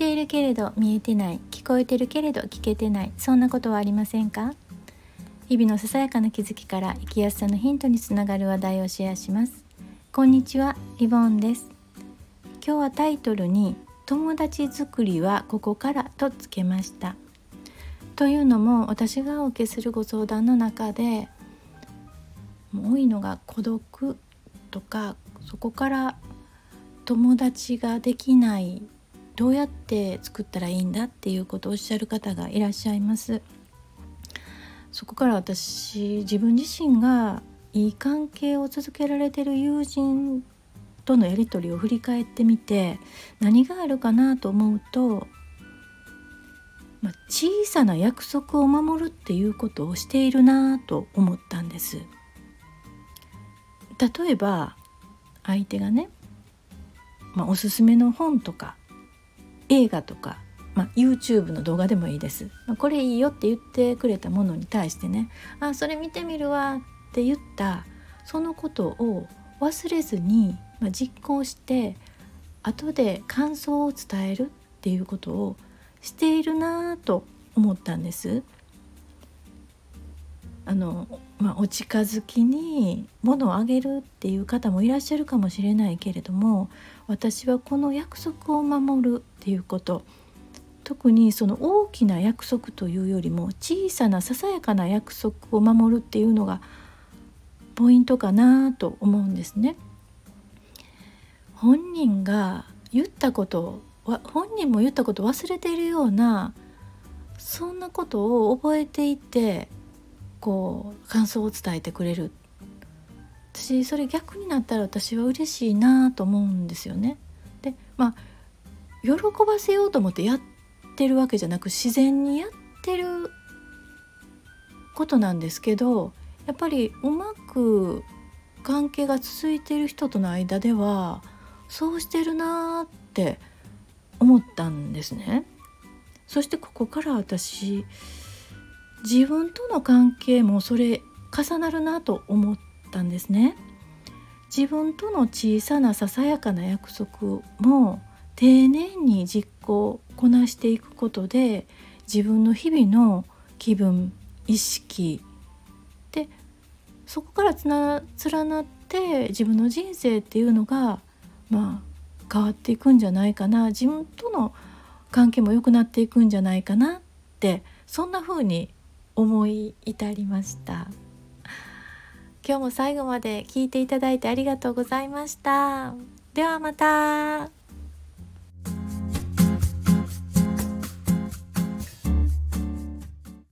ているけれど見えてない。聞こえてるけれど聞けてない。そんなことはありませんか？日々のささやかな気づきから生きやすさのヒントにつながる話題をシェアします。こんにちはリボンです。今日はタイトルに友達作りはここからとつけました。というのも私がお受けするご相談の中で多いのが孤独とかそこから友達ができないどうやって作ったらいいんだっていうことをおっしゃる方がいらっしゃいますそこから私自分自身がいい関係を続けられてる友人とのやり取りを振り返ってみて何があるかなと思うと、まあ、小さな約束を守るっていうことをしているなと思ったんです。例えば相手がね、まあ、おすすめの本とか映画とか、まあ、YouTube の動画でもいいです、まあ、これいいよって言ってくれたものに対してね「あそれ見てみるわ」って言ったそのことを忘れずにまあ、実行して後で感想を伝えるっていうことをしているなと思ったんです。あのまあ、お近づきに物をあげるっていう方もいらっしゃるかもしれないけれども私はこの約束を守るっていうこと特にその大きな約束というよりも小さなささやかな約束を守るっていうのがポイントかなと思うんですね。本人が言ったこと本人も言ったこと忘れているようなそんなことを覚えていてこう感想を伝えてくれる私それ逆になったら私は嬉しいなと思うんですよね。でまあ喜ばせようと思ってやってるわけじゃなく自然にやってることなんですけどやっぱりうまく関係が続いている人との間ではそうしてるなって思ったんですね。そしてここから私自分との関係もそれ重なるなと思ったんですね。自分との小さなささやかな約束も丁寧に実行こなしていくことで自分の日々の気分意識でそこからつな連なって自分の人生っていうのがまあ変わっていくんじゃないかな。自分との関係も良くなっていくんじゃないかなってそんな風に思い至りました。今日も最後まで聞いていただいてありがとうございました。ではまた。